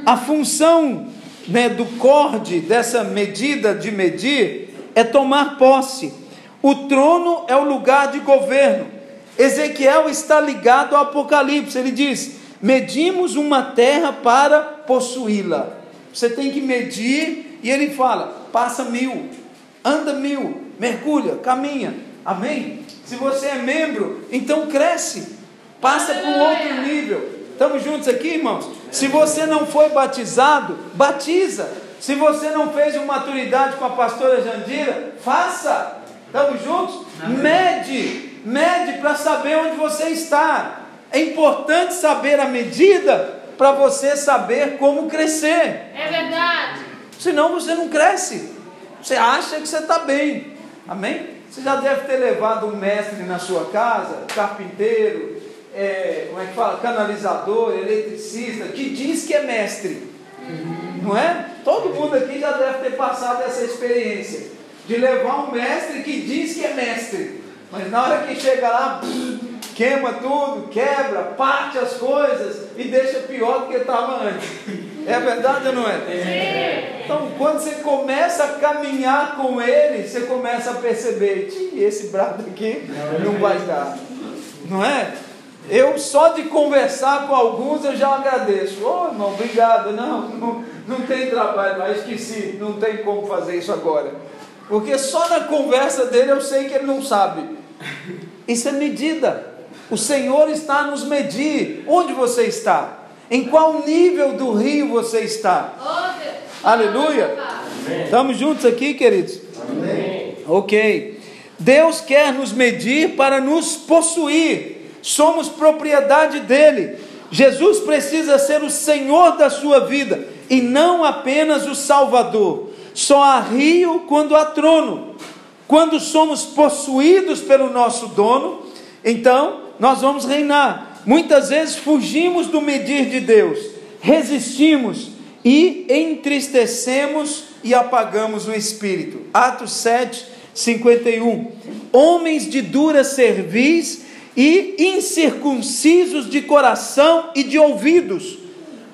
A função né, do corde, dessa medida de medir, é tomar posse. O trono é o lugar de governo. Ezequiel está ligado ao Apocalipse. Ele diz: medimos uma terra para possuí-la. Você tem que medir, e ele fala: passa mil, anda mil, mergulha, caminha. Amém? Se você é membro, então cresce, passa para um outro nível. Estamos juntos aqui, irmãos? Se você não foi batizado, batiza. Se você não fez uma maturidade com a pastora Jandira, faça. Estamos juntos? Mede, mede para saber onde você está. É importante saber a medida para você saber como crescer. É verdade. Senão você não cresce. Você acha que você está bem. Amém? Você já deve ter levado um mestre na sua casa, carpinteiro, é, como é que fala, canalizador, eletricista, que diz que é mestre. Não é? Todo mundo aqui já deve ter passado essa experiência de levar um mestre que diz que é mestre, mas na hora que chega lá, queima tudo, quebra, parte as coisas e deixa pior do que estava antes. É verdade ou não é? Sim. Então, quando você começa a caminhar com ele, você começa a perceber: esse brado aqui não vai dar, não é? Eu só de conversar com alguns eu já agradeço. Oh, irmão, obrigado. Não, não, não tem trabalho, mas esqueci, não tem como fazer isso agora. Porque só na conversa dele eu sei que ele não sabe. Isso é medida. O Senhor está a nos medir. Onde você está? Em qual nível do rio você está? Aleluia. Estamos juntos aqui, queridos? Amém. Ok. Deus quer nos medir para nos possuir somos propriedade dele. Jesus precisa ser o Senhor da sua vida e não apenas o Salvador. Só há rio quando há trono. Quando somos possuídos pelo nosso dono, então nós vamos reinar. Muitas vezes fugimos do medir de Deus, resistimos e entristecemos e apagamos o espírito. Atos 7, 51. Homens de dura cerviz e incircuncisos de coração e de ouvidos.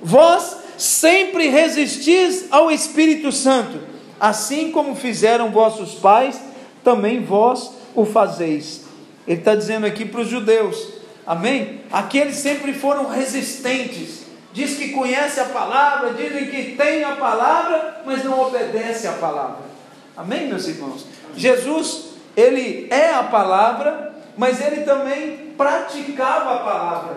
Vós sempre resistis ao Espírito Santo, assim como fizeram vossos pais, também vós o fazeis. Ele está dizendo aqui para os judeus, amém? Aqueles sempre foram resistentes. Diz que conhece a palavra, dizem que tem a palavra, mas não obedece a palavra. Amém, meus irmãos? Jesus, ele é a palavra, mas ele também praticava a palavra.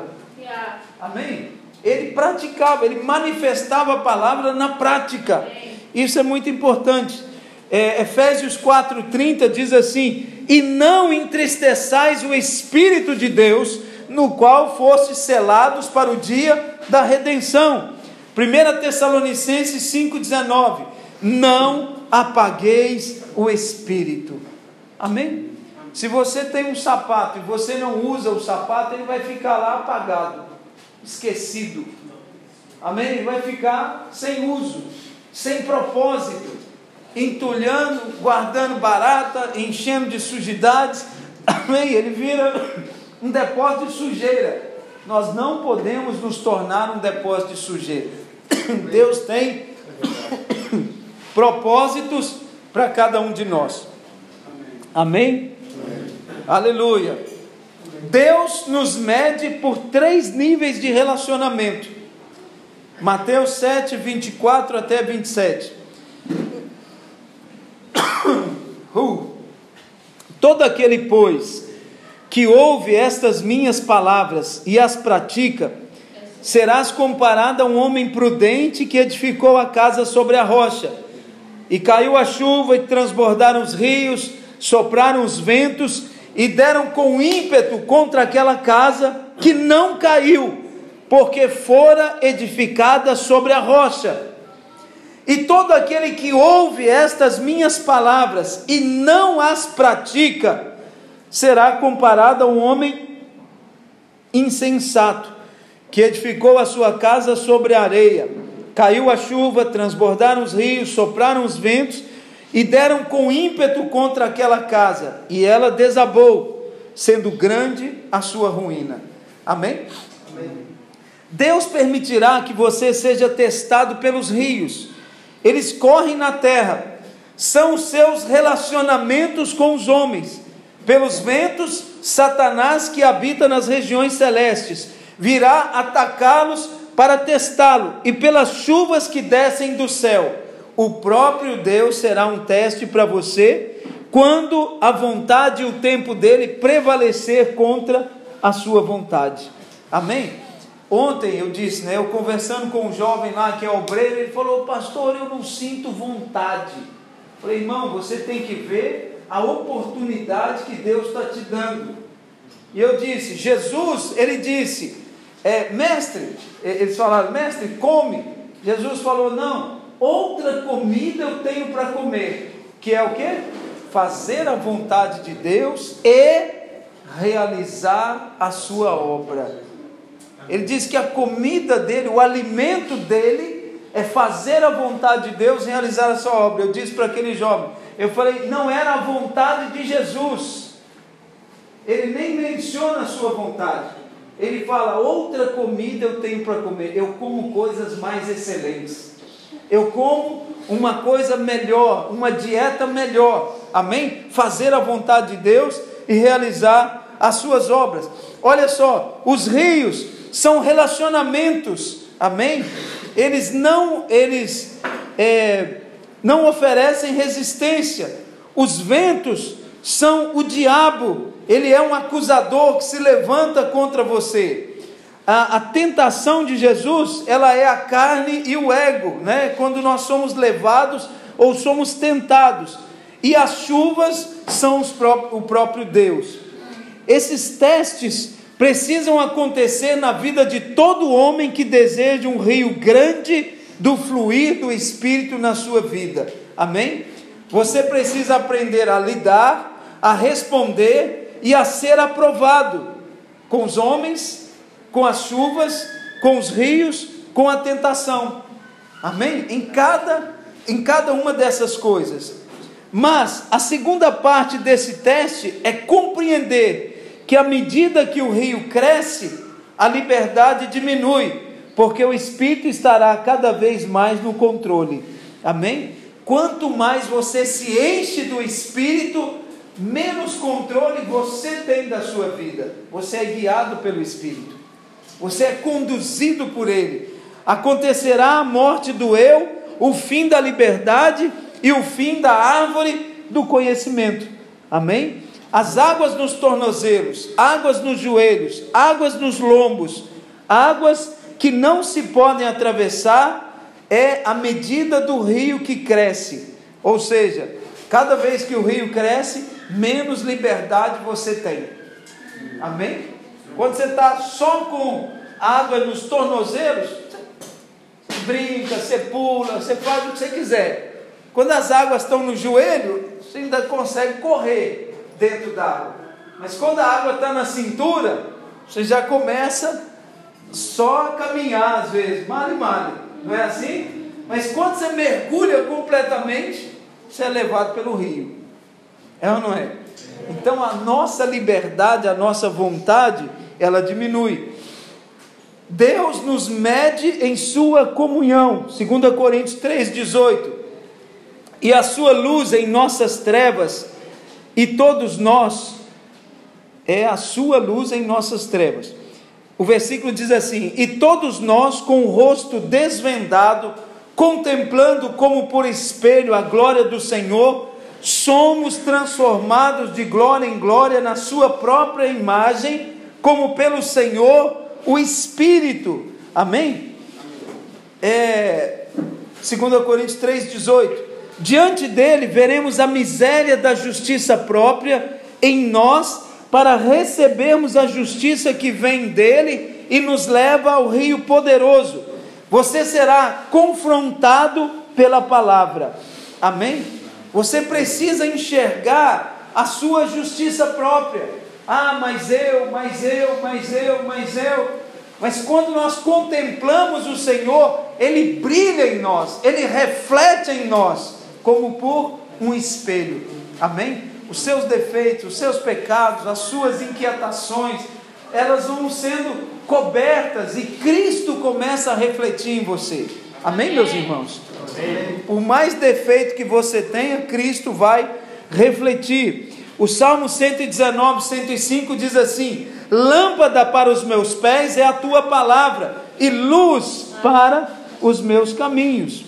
Amém? Ele praticava, ele manifestava a palavra na prática. Isso é muito importante. É, Efésios 4,30 diz assim: E não entristeçais o Espírito de Deus, no qual fostes selados para o dia da redenção. 1 Tessalonicenses 5,19: Não apagueis o Espírito. Amém? Se você tem um sapato e você não usa o sapato, ele vai ficar lá apagado, esquecido. Amém? Ele vai ficar sem uso, sem propósito, entulhando, guardando barata, enchendo de sujidades. Amém? Ele vira um depósito de sujeira. Nós não podemos nos tornar um depósito de sujeira. Deus tem propósitos para cada um de nós. Amém? Aleluia. Deus nos mede por três níveis de relacionamento. Mateus 7, 24 até 27. Uh. Todo aquele, pois, que ouve estas minhas palavras e as pratica, serás comparado a um homem prudente que edificou a casa sobre a rocha. E caiu a chuva e transbordaram os rios, sopraram os ventos e deram com ímpeto contra aquela casa que não caiu, porque fora edificada sobre a rocha. E todo aquele que ouve estas minhas palavras e não as pratica, será comparado a um homem insensato, que edificou a sua casa sobre a areia. Caiu a chuva, transbordaram os rios, sopraram os ventos e deram com ímpeto contra aquela casa, e ela desabou, sendo grande a sua ruína. Amém? Amém. Deus permitirá que você seja testado pelos rios, eles correm na terra, são os seus relacionamentos com os homens, pelos ventos, Satanás que habita nas regiões celestes virá atacá-los para testá-lo, e pelas chuvas que descem do céu o próprio Deus será um teste para você quando a vontade e o tempo dele prevalecer contra a sua vontade. Amém? Ontem eu disse, né, eu conversando com um jovem lá que é obreiro, ele falou: "Pastor, eu não sinto vontade". Eu falei: "Irmão, você tem que ver a oportunidade que Deus está te dando". E eu disse: "Jesus, ele disse: é, mestre, eles falaram: "Mestre, come". Jesus falou: "Não, outra comida eu tenho para comer, que é o que? Fazer a vontade de Deus e realizar a sua obra. Ele diz que a comida dele, o alimento dele, é fazer a vontade de Deus e realizar a sua obra. Eu disse para aquele jovem, eu falei, não era a vontade de Jesus. Ele nem menciona a sua vontade. Ele fala, outra comida eu tenho para comer. Eu como coisas mais excelentes. Eu como uma coisa melhor, uma dieta melhor. Amém? Fazer a vontade de Deus e realizar as suas obras. Olha só, os rios são relacionamentos. Amém? Eles não, eles é, não oferecem resistência. Os ventos são o diabo. Ele é um acusador que se levanta contra você a, a, tentação de Jesus, ela é a carne e o ego, né? Quando nós somos levados ou somos tentados. E as chuvas são pró o próprio Deus. Esses testes precisam acontecer na vida de todo homem que deseja um rio grande do fluir do Espírito na sua vida. Amém? Você precisa aprender a lidar, a responder e a ser aprovado com os homens, com as chuvas, com os rios, com a tentação. Amém? Em cada, em cada uma dessas coisas. Mas a segunda parte desse teste é compreender que à medida que o rio cresce, a liberdade diminui, porque o espírito estará cada vez mais no controle. Amém? Quanto mais você se enche do espírito, menos controle você tem da sua vida. Você é guiado pelo espírito você é conduzido por Ele. Acontecerá a morte do eu, o fim da liberdade e o fim da árvore do conhecimento. Amém? As águas nos tornozelos, águas nos joelhos, águas nos lombos, águas que não se podem atravessar, é a medida do rio que cresce. Ou seja, cada vez que o rio cresce, menos liberdade você tem. Amém? Quando você está só com água nos tornozelos, você brinca, você pula, você faz o que você quiser. Quando as águas estão no joelho, você ainda consegue correr dentro da água. Mas quando a água está na cintura, você já começa só a caminhar às vezes, mal e mal. Não é assim? Mas quando você mergulha completamente, você é levado pelo rio. É ou não é? Então a nossa liberdade, a nossa vontade, ela diminui. Deus nos mede em sua comunhão, 2 Coríntios 3,18, e a sua luz em nossas trevas, e todos nós, é a sua luz em nossas trevas. O versículo diz assim: E todos nós, com o rosto desvendado, contemplando como por espelho a glória do Senhor, somos transformados de glória em glória na Sua própria imagem como pelo Senhor o Espírito. Amém? É, 2 Coríntios 3,18. Diante dele veremos a miséria da justiça própria em nós para recebermos a justiça que vem dele e nos leva ao rio poderoso. Você será confrontado pela palavra. Amém? Você precisa enxergar a sua justiça própria. Ah, mas eu, mas eu, mas eu, mas eu. Mas quando nós contemplamos o Senhor, Ele brilha em nós, Ele reflete em nós, como por um espelho. Amém? Os seus defeitos, os seus pecados, as suas inquietações, elas vão sendo cobertas e Cristo começa a refletir em você. Amém, meus irmãos? Amém. Por mais defeito que você tenha, Cristo vai refletir. O Salmo 119, 105 diz assim: Lâmpada para os meus pés é a tua palavra, e luz para os meus caminhos.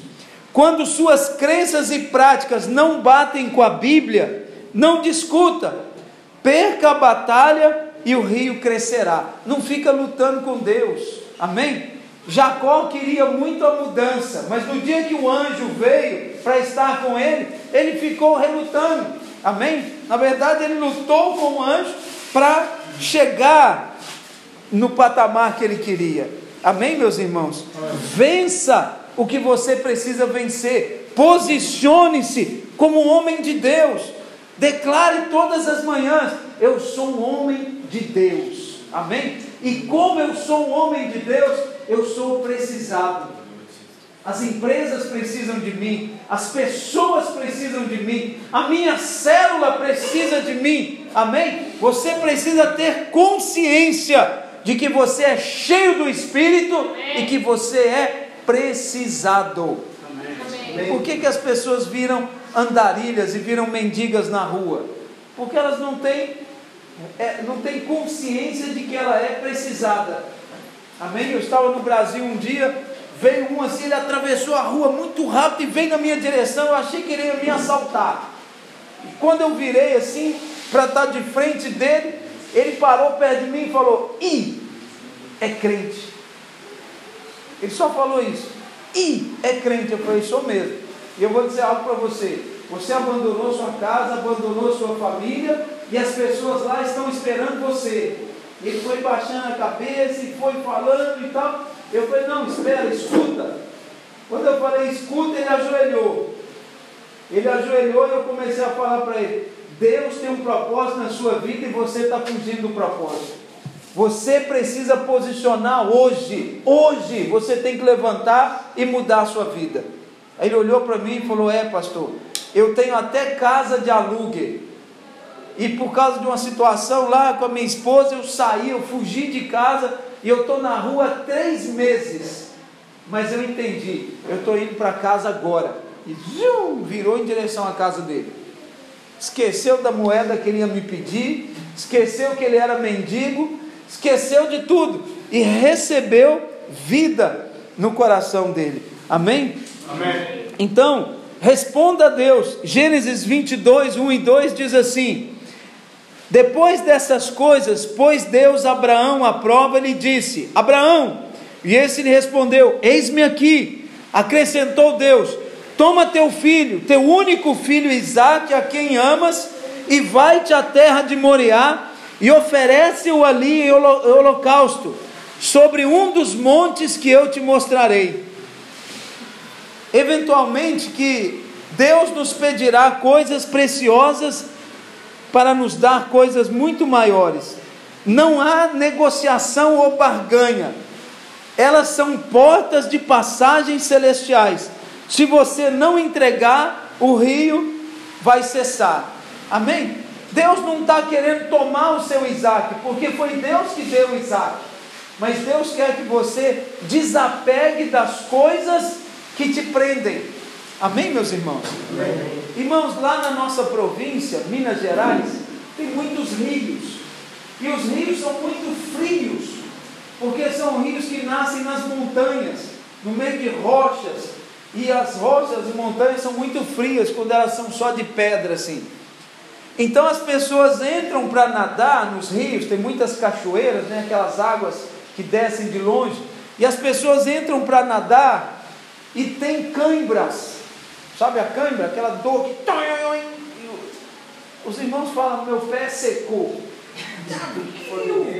Quando suas crenças e práticas não batem com a Bíblia, não discuta, perca a batalha e o rio crescerá. Não fica lutando com Deus, amém? Jacó queria muito a mudança, mas no dia que o anjo veio para estar com ele, ele ficou relutando, amém? Na verdade, ele lutou com o anjo para chegar no patamar que ele queria, amém, meus irmãos? Vença o que você precisa vencer, posicione-se como um homem de Deus, declare todas as manhãs: Eu sou um homem de Deus, amém? E como eu sou um homem de Deus, eu sou precisado. As empresas precisam de mim, as pessoas precisam de mim, a minha célula precisa de mim, amém? Você precisa ter consciência de que você é cheio do Espírito amém. e que você é precisado. Amém. Por que, que as pessoas viram andarilhas e viram mendigas na rua? Porque elas não têm, é, não têm consciência de que ela é precisada. Amém? Eu estava no Brasil um dia, veio um assim, ele atravessou a rua muito rápido e veio na minha direção. Eu achei que ele ia me assaltar. E quando eu virei assim, para estar de frente dele, ele parou perto de mim e falou: Ih, é crente. Ele só falou isso. Ih, é crente. Eu falei: Sou mesmo. E eu vou dizer algo para você. Você abandonou sua casa, abandonou sua família e as pessoas lá estão esperando você. Ele foi baixando a cabeça e foi falando e tal. Eu falei, não, espera, escuta. Quando eu falei escuta, ele ajoelhou. Ele ajoelhou e eu comecei a falar para ele: Deus tem um propósito na sua vida e você está fugindo do propósito. Você precisa posicionar hoje. Hoje você tem que levantar e mudar a sua vida. Aí ele olhou para mim e falou: É, pastor, eu tenho até casa de alugue e por causa de uma situação lá com a minha esposa, eu saí, eu fugi de casa e eu estou na rua há três meses. Mas eu entendi, eu estou indo para casa agora. E zium, virou em direção à casa dele. Esqueceu da moeda que ele ia me pedir, esqueceu que ele era mendigo, esqueceu de tudo e recebeu vida no coração dele. Amém? Amém. Então, responda a Deus. Gênesis 22, 1 e 2 diz assim: depois dessas coisas, pôs Deus Abraão à prova e lhe disse: Abraão, e esse lhe respondeu: Eis-me aqui. Acrescentou Deus: Toma teu filho, teu único filho Isaque, a quem amas, e vai-te à terra de Moriá e oferece-o ali em holocausto, sobre um dos montes que eu te mostrarei. Eventualmente que Deus nos pedirá coisas preciosas para nos dar coisas muito maiores. Não há negociação ou barganha. Elas são portas de passagem celestiais. Se você não entregar, o rio vai cessar. Amém? Deus não está querendo tomar o seu Isaac, porque foi Deus que deu Isaac. Mas Deus quer que você desapegue das coisas que te prendem. Amém, meus irmãos? Amém. Irmãos, lá na nossa província, Minas Gerais, tem muitos rios. E os rios são muito frios, porque são rios que nascem nas montanhas, no meio de rochas. E as rochas e montanhas são muito frias quando elas são só de pedra assim. Então as pessoas entram para nadar nos rios, tem muitas cachoeiras, né, aquelas águas que descem de longe, e as pessoas entram para nadar e tem cãibras Sabe a câimbra? Aquela dor que. Os irmãos falam: meu pé secou.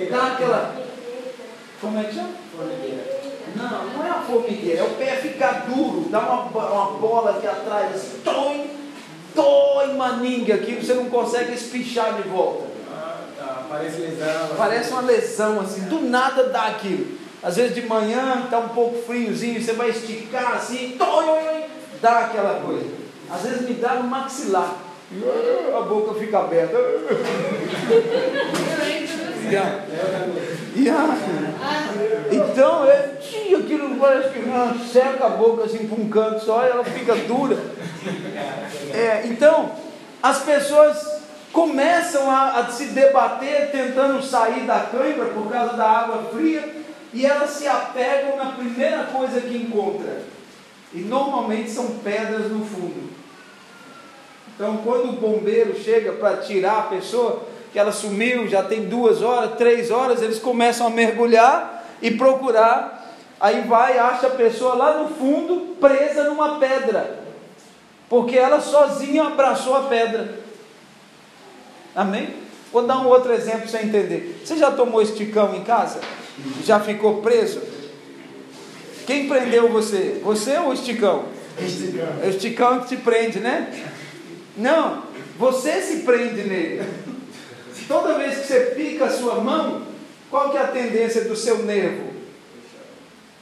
dá aquela. Como é que chama? Não, não é a formigueira, é o pé ficar duro, dá uma, uma bola aqui atrás, assim, dói, dói maninga aqui, você não consegue espichar de volta. Ah, tá. Parece lesão. Parece uma lesão assim, do nada dá aquilo. Às vezes de manhã está um pouco friozinho, você vai esticar assim, dói, dá aquela coisa. Às vezes me dá no maxilar, a boca fica aberta. Yeah. Yeah. Então, é, aquilo parece que ah, seca a boca assim para um canto só e ela fica dura. É, então, as pessoas começam a, a, se debater tentando sair da cãibra por causa da água fria e elas se apegam na primeira coisa que encontram. E normalmente são pedras no fundo. Então, quando o bombeiro chega para tirar a pessoa, que ela sumiu, já tem duas horas, três horas, eles começam a mergulhar e procurar. Aí vai, acha a pessoa lá no fundo, presa numa pedra, porque ela sozinha abraçou a pedra. Amém? Vou dar um outro exemplo para você entender. Você já tomou esticão em casa? Já ficou preso? Quem prendeu você? Você ou o esticão? Esticão. É o esticão que te prende, né? Não, você se prende nele. Toda vez que você pica a sua mão, qual que é a tendência do seu nervo?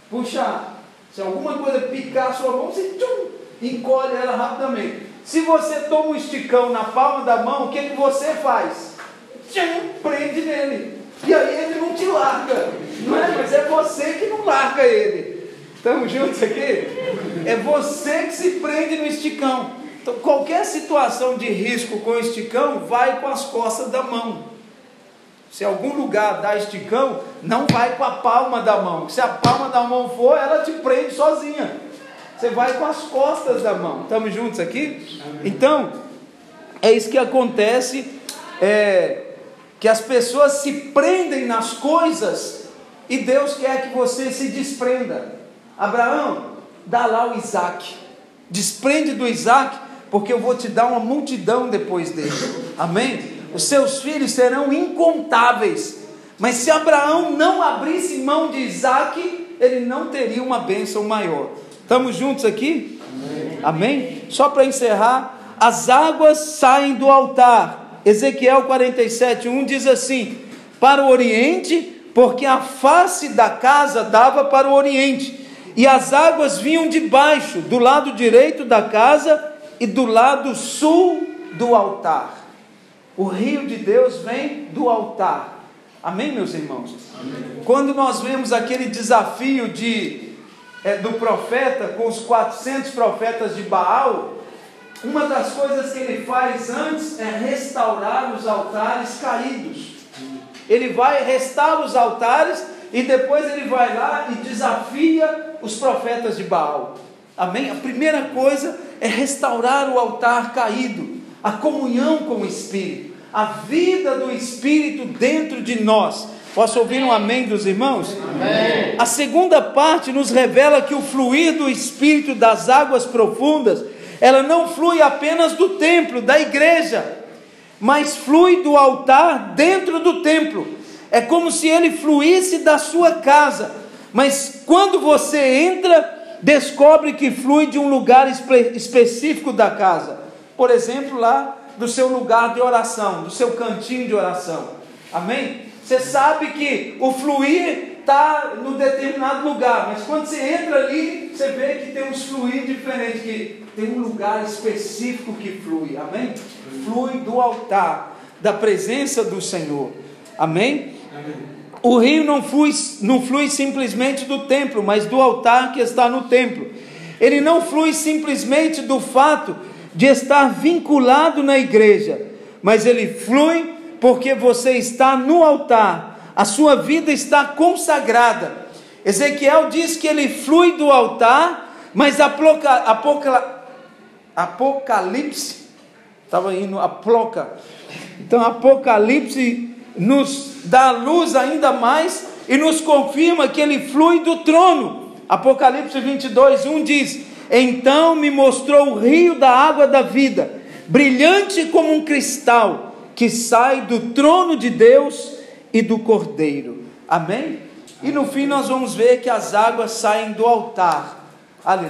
Puxar. Se alguma coisa picar a sua mão, você tchum, encolhe ela rapidamente. Se você toma um esticão na palma da mão, o que, que você faz? Tchum, prende nele. E aí ele não te larga. Não é? Mas é você que não larga ele. Estamos juntos aqui? É você que se prende no esticão. Então, qualquer situação de risco com esticão, vai com as costas da mão. Se algum lugar dá esticão, não vai com a palma da mão. Se a palma da mão for, ela te prende sozinha. Você vai com as costas da mão. Estamos juntos aqui? Então, é isso que acontece. É, que as pessoas se prendem nas coisas e Deus quer que você se desprenda. Abraão, dá lá o Isaac. Desprende do Isaac, porque eu vou te dar uma multidão depois dele. Amém? Os seus filhos serão incontáveis. Mas se Abraão não abrisse mão de Isaac, ele não teria uma bênção maior. Estamos juntos aqui? Amém? Amém? Só para encerrar, as águas saem do altar. Ezequiel 47, 1 diz assim: Para o oriente, porque a face da casa dava para o oriente, e as águas vinham de baixo, do lado direito da casa e do lado sul do altar. O rio de Deus vem do altar. Amém, meus irmãos? Amém. Quando nós vemos aquele desafio de, é, do profeta com os 400 profetas de Baal, uma das coisas que ele faz antes é restaurar os altares caídos. Ele vai restaurar os altares e depois ele vai lá e desafia os profetas de Baal. Amém? A primeira coisa é restaurar o altar caído, a comunhão com o Espírito, a vida do Espírito dentro de nós. Posso ouvir um amém dos irmãos? Amém. A segunda parte nos revela que o fluir do Espírito das águas profundas, ela não flui apenas do templo, da igreja, mas flui do altar dentro do templo. É como se ele fluísse da sua casa, mas quando você entra, descobre que flui de um lugar espe específico da casa. Por exemplo, lá do seu lugar de oração, do seu cantinho de oração. Amém? Você sabe que o fluir está no determinado lugar, mas quando você entra ali, você vê que tem uns fluir diferentes, que tem um lugar específico que flui. Amém? Flui do altar, da presença do Senhor. Amém? Amém. O rio não flui, não flui simplesmente do templo, mas do altar que está no templo. Ele não flui simplesmente do fato de estar vinculado na igreja, mas ele flui porque você está no altar, a sua vida está consagrada. Ezequiel diz que ele flui do altar, mas Apoca, Apoca, Apocalipse, estava indo a ploca, então Apocalipse nos dá luz ainda mais e nos confirma que ele flui do trono. Apocalipse 22, 1 diz: Então me mostrou o rio da água da vida, brilhante como um cristal, que sai do trono de Deus e do cordeiro. Amém? E no fim nós vamos ver que as águas saem do altar. Aleluia.